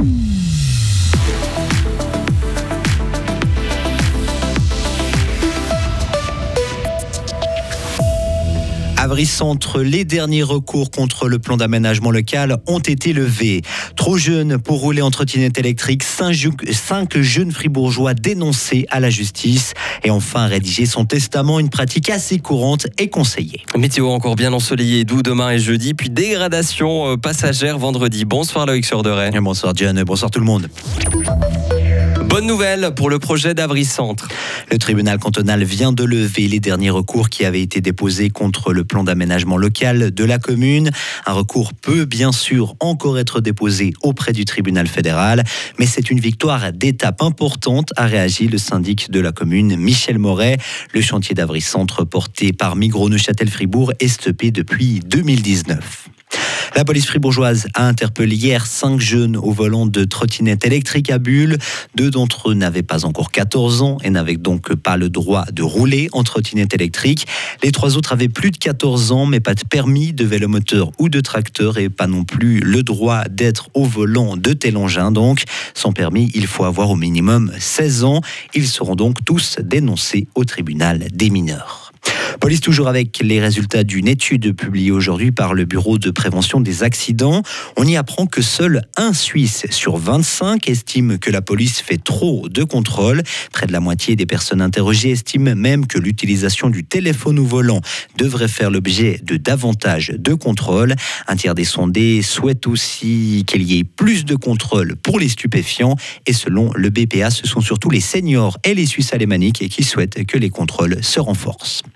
Bye. Centre, les derniers recours contre le plan d'aménagement local ont été levés. Trop jeunes pour rouler en trottinette électrique, cinq jeunes fribourgeois dénoncés à la justice. Et enfin, rédiger son testament, une pratique assez courante et conseillée. Météo encore bien ensoleillé, doux demain et jeudi, puis dégradation euh, passagère vendredi. Bonsoir Loïc Sorderet. Bonsoir John, bonsoir tout le monde. Bonne nouvelle pour le projet d'Avry Centre. Le tribunal cantonal vient de lever les derniers recours qui avaient été déposés contre le plan d'aménagement local de la commune. Un recours peut bien sûr encore être déposé auprès du tribunal fédéral, mais c'est une victoire d'étape importante, a réagi le syndic de la commune, Michel Moret. Le chantier d'Avry Centre porté par Migros Neuchâtel-Fribourg est stoppé depuis 2019. La police fribourgeoise a interpellé hier cinq jeunes au volant de trottinettes électriques à Bulle. Deux d'entre eux n'avaient pas encore 14 ans et n'avaient donc pas le droit de rouler en trottinette électrique. Les trois autres avaient plus de 14 ans mais pas de permis de vélomoteur ou de tracteur et pas non plus le droit d'être au volant de tel engin. Donc, sans permis, il faut avoir au minimum 16 ans. Ils seront donc tous dénoncés au tribunal des mineurs. Police toujours avec les résultats d'une étude publiée aujourd'hui par le Bureau de prévention des accidents. On y apprend que seul un Suisse sur 25 estime que la police fait trop de contrôles. Près de la moitié des personnes interrogées estiment même que l'utilisation du téléphone au volant devrait faire l'objet de davantage de contrôles. Un tiers des sondés souhaite aussi qu'il y ait plus de contrôles pour les stupéfiants. Et selon le BPA, ce sont surtout les seniors et les Suisses alémaniques qui souhaitent que les contrôles se renforcent.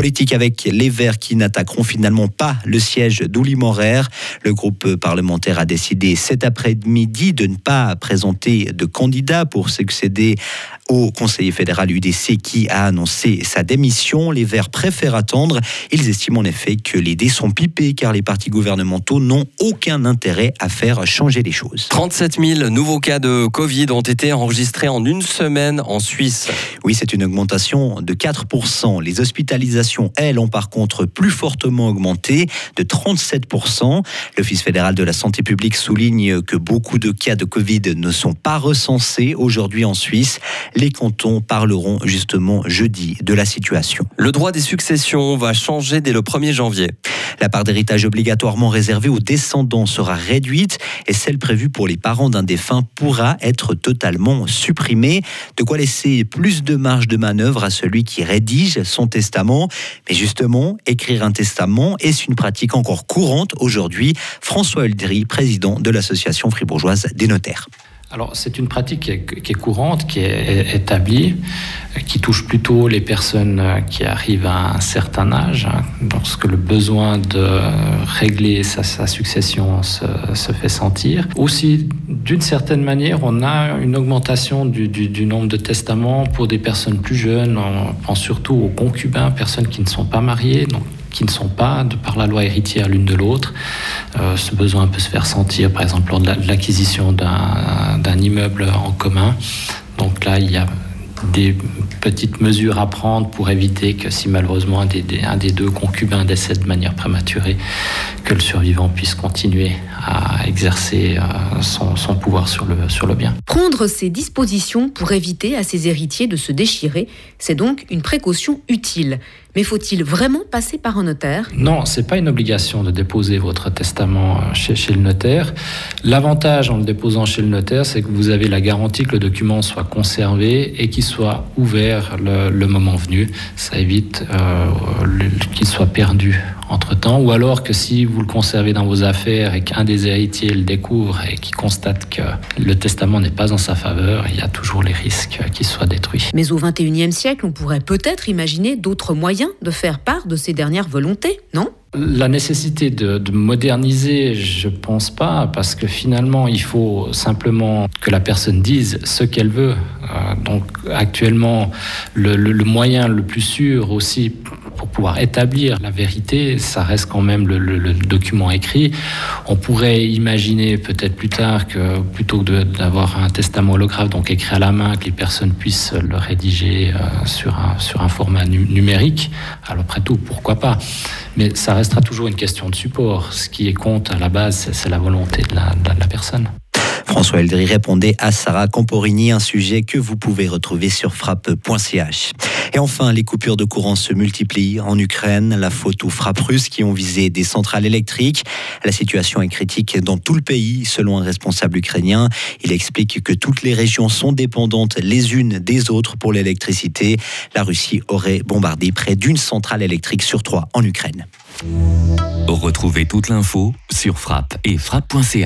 Politique avec les Verts qui n'attaqueront finalement pas le siège d'Ouli Morer. Le groupe parlementaire a décidé cet après-midi de ne pas présenter de candidat pour succéder au conseiller fédéral UDC qui a annoncé sa démission. Les Verts préfèrent attendre. Ils estiment en effet que les dés sont pipés car les partis gouvernementaux n'ont aucun intérêt à faire changer les choses. 37 000 nouveaux cas de Covid ont été enregistrés en une semaine en Suisse. Oui, c'est une augmentation de 4%. Les hospitalisations, elles, ont par contre plus fortement augmenté de 37%. L'Office fédéral de la santé publique souligne que beaucoup de cas de Covid ne sont pas recensés aujourd'hui en Suisse. Les cantons parleront justement jeudi de la situation. Le droit des successions va changer dès le 1er janvier. La part d'héritage obligatoirement réservée aux descendants sera réduite et celle prévue pour les parents d'un défunt pourra être totalement supprimée. De quoi laisser plus de marge de manœuvre à celui qui rédige son testament. Mais justement, écrire un testament est une pratique encore courante aujourd'hui. François Uldry, président de l'association fribourgeoise des notaires. Alors c'est une pratique qui est, courante, qui est établie, qui touche plutôt les personnes qui arrivent à un certain âge, hein, lorsque le besoin de régler sa, succession se, fait sentir. Aussi, d'une certaine manière, on a une augmentation du, du, nombre de testaments pour des personnes plus jeunes. On pense surtout aux concubins, personnes qui ne sont pas mariées, donc qui ne sont pas, de par la loi héritière l'une de l'autre. Euh, ce besoin peut se faire sentir, par exemple, lors de l'acquisition d'un immeuble en commun. Donc là, il y a des petites mesures à prendre pour éviter que si malheureusement un des, un des, deux concubins décède de manière prématurée, que le survivant puisse continuer à exercer euh, son, son, pouvoir sur le, sur le bien. Prendre ces dispositions pour éviter à ses héritiers de se déchirer, c'est donc une précaution utile. Mais faut-il vraiment passer par un notaire? Non, c'est pas une obligation de déposer votre testament euh, chez, le notaire. L'avantage en le déposant chez le notaire, c'est que vous avez la garantie que le document soit conservé et qu'il soit ouvert le, moment venu. Ça évite euh, qu'il soit perdu entre-temps, ou alors que si vous le conservez dans vos affaires et qu'un des héritiers le découvre et qui constate que le testament n'est pas en sa faveur, il y a toujours les risques qu'il soit détruit. Mais au XXIe siècle, on pourrait peut-être imaginer d'autres moyens de faire part de ces dernières volontés, non? La nécessité de, moderniser, je pense pas, parce que finalement, il faut simplement que la personne dise ce qu'elle veut. Euh, donc, actuellement, le, moyen le plus sûr aussi pouvoir établir la vérité, ça reste quand même le, document écrit. On pourrait imaginer peut-être plus tard que plutôt que d'avoir un testament holographe, donc écrit à la main, que les personnes puissent le rédiger euh, sur, un, sur un format numérique. Alors après tout, pourquoi pas? Mais ça restera toujours une question de support. Ce qui compte à la base, c'est la volonté de la personne. François Eldry répondait à Sarah Camporini, un sujet que vous pouvez retrouver sur frappe.ch. Et enfin, les coupures de courant se multiplient en Ukraine, la faute aux frappes russes qui ont visé des centrales électriques. La situation est critique dans tout le pays, selon un responsable ukrainien. Il explique que toutes les régions sont dépendantes les unes des autres pour l'électricité. La Russie aurait bombardé près d'une centrale électrique sur trois en Ukraine. Retrouvez toute l'info sur frappe et frappe.ch.